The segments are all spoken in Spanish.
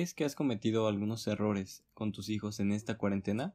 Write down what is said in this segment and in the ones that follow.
¿crees que has cometido algunos errores con tus hijos en esta cuarentena?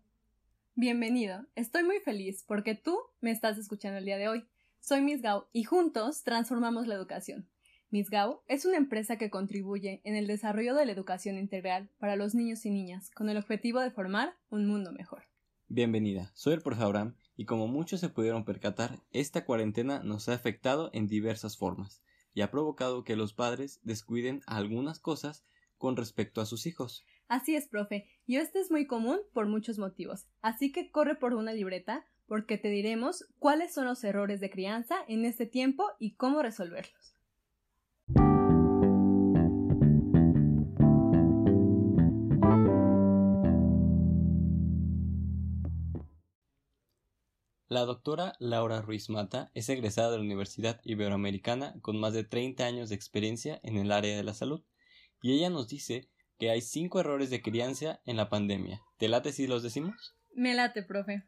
Bienvenido, estoy muy feliz porque tú me estás escuchando el día de hoy. Soy Miss Gao y juntos transformamos la educación. Miss Gao es una empresa que contribuye en el desarrollo de la educación integral para los niños y niñas con el objetivo de formar un mundo mejor. Bienvenida, soy el Profe Abraham y como muchos se pudieron percatar, esta cuarentena nos ha afectado en diversas formas y ha provocado que los padres descuiden algunas cosas con respecto a sus hijos. Así es, profe, y esto es muy común por muchos motivos, así que corre por una libreta porque te diremos cuáles son los errores de crianza en este tiempo y cómo resolverlos. La doctora Laura Ruiz Mata es egresada de la Universidad Iberoamericana con más de 30 años de experiencia en el área de la salud, y ella nos dice que hay cinco errores de crianza en la pandemia. ¿Te late si los decimos? Me late, profe.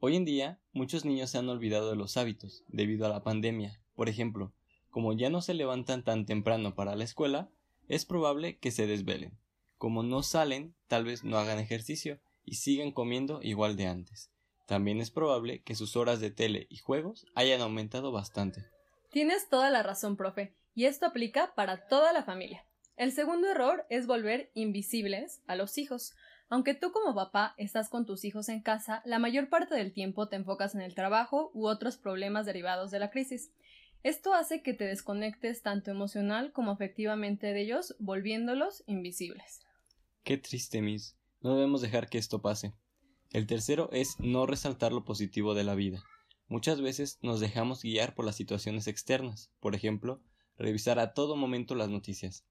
Hoy en día, muchos niños se han olvidado de los hábitos debido a la pandemia. Por ejemplo, como ya no se levantan tan temprano para la escuela, es probable que se desvelen. Como no salen, tal vez no hagan ejercicio y sigan comiendo igual de antes. También es probable que sus horas de tele y juegos hayan aumentado bastante. Tienes toda la razón, profe, y esto aplica para toda la familia. El segundo error es volver invisibles a los hijos. Aunque tú como papá estás con tus hijos en casa, la mayor parte del tiempo te enfocas en el trabajo u otros problemas derivados de la crisis. Esto hace que te desconectes tanto emocional como afectivamente de ellos, volviéndolos invisibles. Qué triste, Miss. No debemos dejar que esto pase. El tercero es no resaltar lo positivo de la vida. Muchas veces nos dejamos guiar por las situaciones externas, por ejemplo, revisar a todo momento las noticias,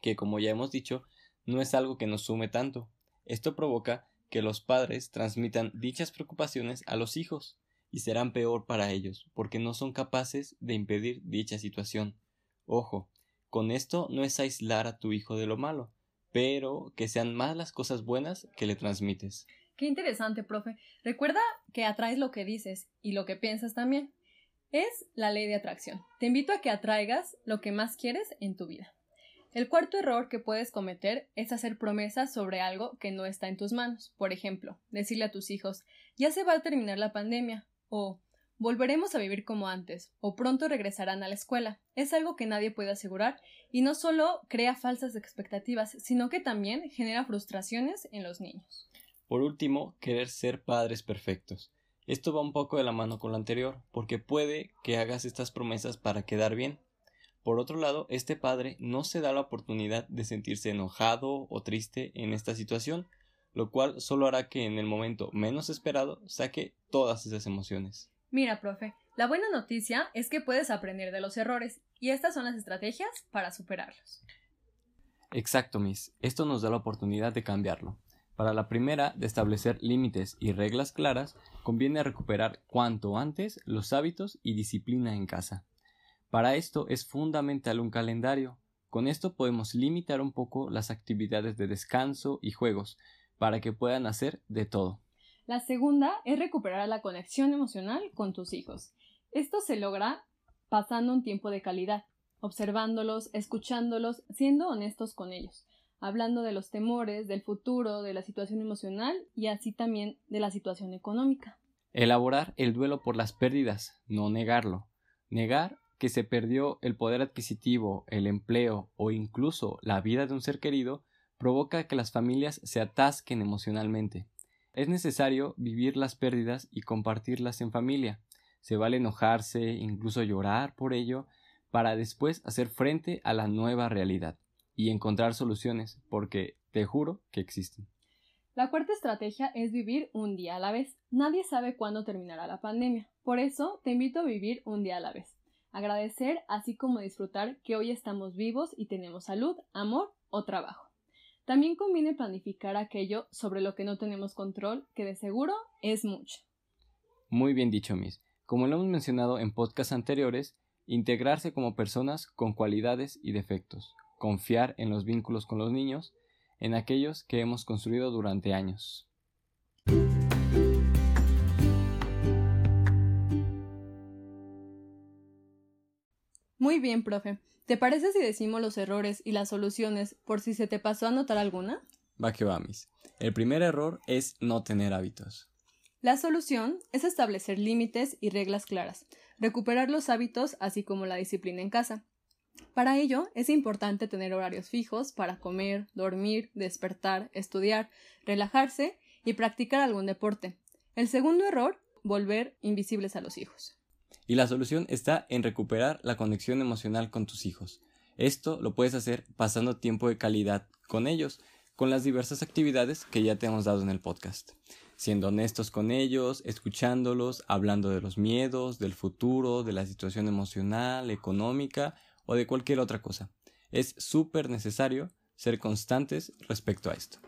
que como ya hemos dicho, no es algo que nos sume tanto. Esto provoca que los padres transmitan dichas preocupaciones a los hijos, y serán peor para ellos, porque no son capaces de impedir dicha situación. Ojo, con esto no es aislar a tu hijo de lo malo, pero que sean más las cosas buenas que le transmites. Qué interesante, profe. Recuerda que atraes lo que dices y lo que piensas también. Es la ley de atracción. Te invito a que atraigas lo que más quieres en tu vida. El cuarto error que puedes cometer es hacer promesas sobre algo que no está en tus manos. Por ejemplo, decirle a tus hijos ya se va a terminar la pandemia o volveremos a vivir como antes o pronto regresarán a la escuela. Es algo que nadie puede asegurar y no solo crea falsas expectativas, sino que también genera frustraciones en los niños. Por último, querer ser padres perfectos. Esto va un poco de la mano con lo anterior, porque puede que hagas estas promesas para quedar bien. Por otro lado, este padre no se da la oportunidad de sentirse enojado o triste en esta situación, lo cual solo hará que en el momento menos esperado saque todas esas emociones. Mira, profe, la buena noticia es que puedes aprender de los errores, y estas son las estrategias para superarlos. Exacto, Miss. Esto nos da la oportunidad de cambiarlo. Para la primera, de establecer límites y reglas claras, conviene recuperar cuanto antes los hábitos y disciplina en casa. Para esto es fundamental un calendario. Con esto podemos limitar un poco las actividades de descanso y juegos, para que puedan hacer de todo. La segunda es recuperar la conexión emocional con tus hijos. Esto se logra pasando un tiempo de calidad, observándolos, escuchándolos, siendo honestos con ellos hablando de los temores, del futuro, de la situación emocional y así también de la situación económica. Elaborar el duelo por las pérdidas, no negarlo. Negar que se perdió el poder adquisitivo, el empleo o incluso la vida de un ser querido provoca que las familias se atasquen emocionalmente. Es necesario vivir las pérdidas y compartirlas en familia. Se vale enojarse, incluso llorar por ello, para después hacer frente a la nueva realidad y encontrar soluciones, porque te juro que existen. La cuarta estrategia es vivir un día a la vez. Nadie sabe cuándo terminará la pandemia. Por eso te invito a vivir un día a la vez. Agradecer así como disfrutar que hoy estamos vivos y tenemos salud, amor o trabajo. También conviene planificar aquello sobre lo que no tenemos control, que de seguro es mucho. Muy bien dicho, Miss. Como lo hemos mencionado en podcasts anteriores, integrarse como personas con cualidades y defectos, confiar en los vínculos con los niños, en aquellos que hemos construido durante años. Muy bien, profe. ¿Te parece si decimos los errores y las soluciones por si se te pasó a notar alguna? Va que va, mis. El primer error es no tener hábitos. La solución es establecer límites y reglas claras, recuperar los hábitos así como la disciplina en casa. Para ello es importante tener horarios fijos para comer, dormir, despertar, estudiar, relajarse y practicar algún deporte. El segundo error, volver invisibles a los hijos. Y la solución está en recuperar la conexión emocional con tus hijos. Esto lo puedes hacer pasando tiempo de calidad con ellos, con las diversas actividades que ya te hemos dado en el podcast. Siendo honestos con ellos, escuchándolos, hablando de los miedos, del futuro, de la situación emocional, económica o de cualquier otra cosa. Es súper necesario ser constantes respecto a esto.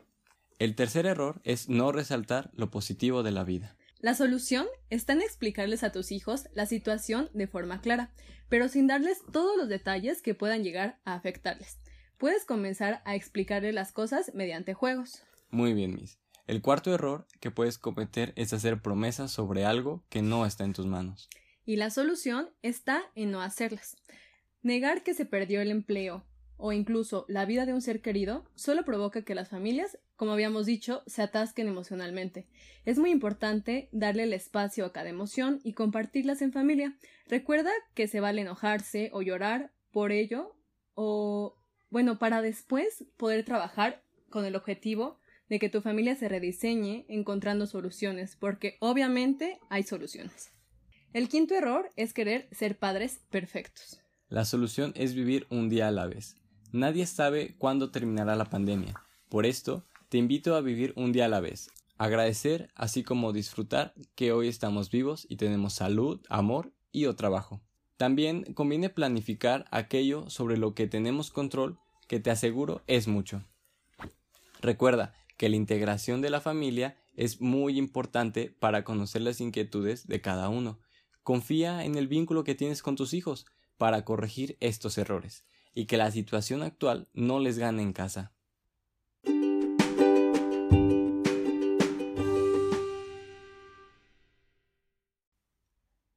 El tercer error es no resaltar lo positivo de la vida. La solución está en explicarles a tus hijos la situación de forma clara, pero sin darles todos los detalles que puedan llegar a afectarles. Puedes comenzar a explicarles las cosas mediante juegos. Muy bien, Miss. El cuarto error que puedes cometer es hacer promesas sobre algo que no está en tus manos. Y la solución está en no hacerlas. Negar que se perdió el empleo o incluso la vida de un ser querido solo provoca que las familias, como habíamos dicho, se atasquen emocionalmente. Es muy importante darle el espacio a cada emoción y compartirlas en familia. Recuerda que se vale enojarse o llorar por ello o bueno, para después poder trabajar con el objetivo de que tu familia se rediseñe encontrando soluciones, porque obviamente hay soluciones. El quinto error es querer ser padres perfectos. La solución es vivir un día a la vez. Nadie sabe cuándo terminará la pandemia. Por esto, te invito a vivir un día a la vez, agradecer así como disfrutar que hoy estamos vivos y tenemos salud, amor y o trabajo. También conviene planificar aquello sobre lo que tenemos control, que te aseguro es mucho. Recuerda que la integración de la familia es muy importante para conocer las inquietudes de cada uno. Confía en el vínculo que tienes con tus hijos para corregir estos errores y que la situación actual no les gane en casa.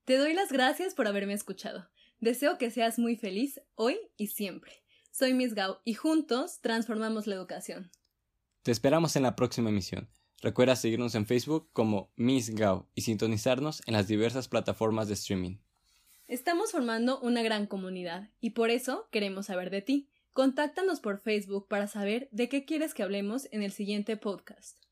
Te doy las gracias por haberme escuchado. Deseo que seas muy feliz hoy y siempre. Soy Miss Gao y juntos transformamos la educación. Te esperamos en la próxima emisión. Recuerda seguirnos en Facebook como Miss Gao y sintonizarnos en las diversas plataformas de streaming. Estamos formando una gran comunidad y por eso queremos saber de ti. Contáctanos por Facebook para saber de qué quieres que hablemos en el siguiente podcast.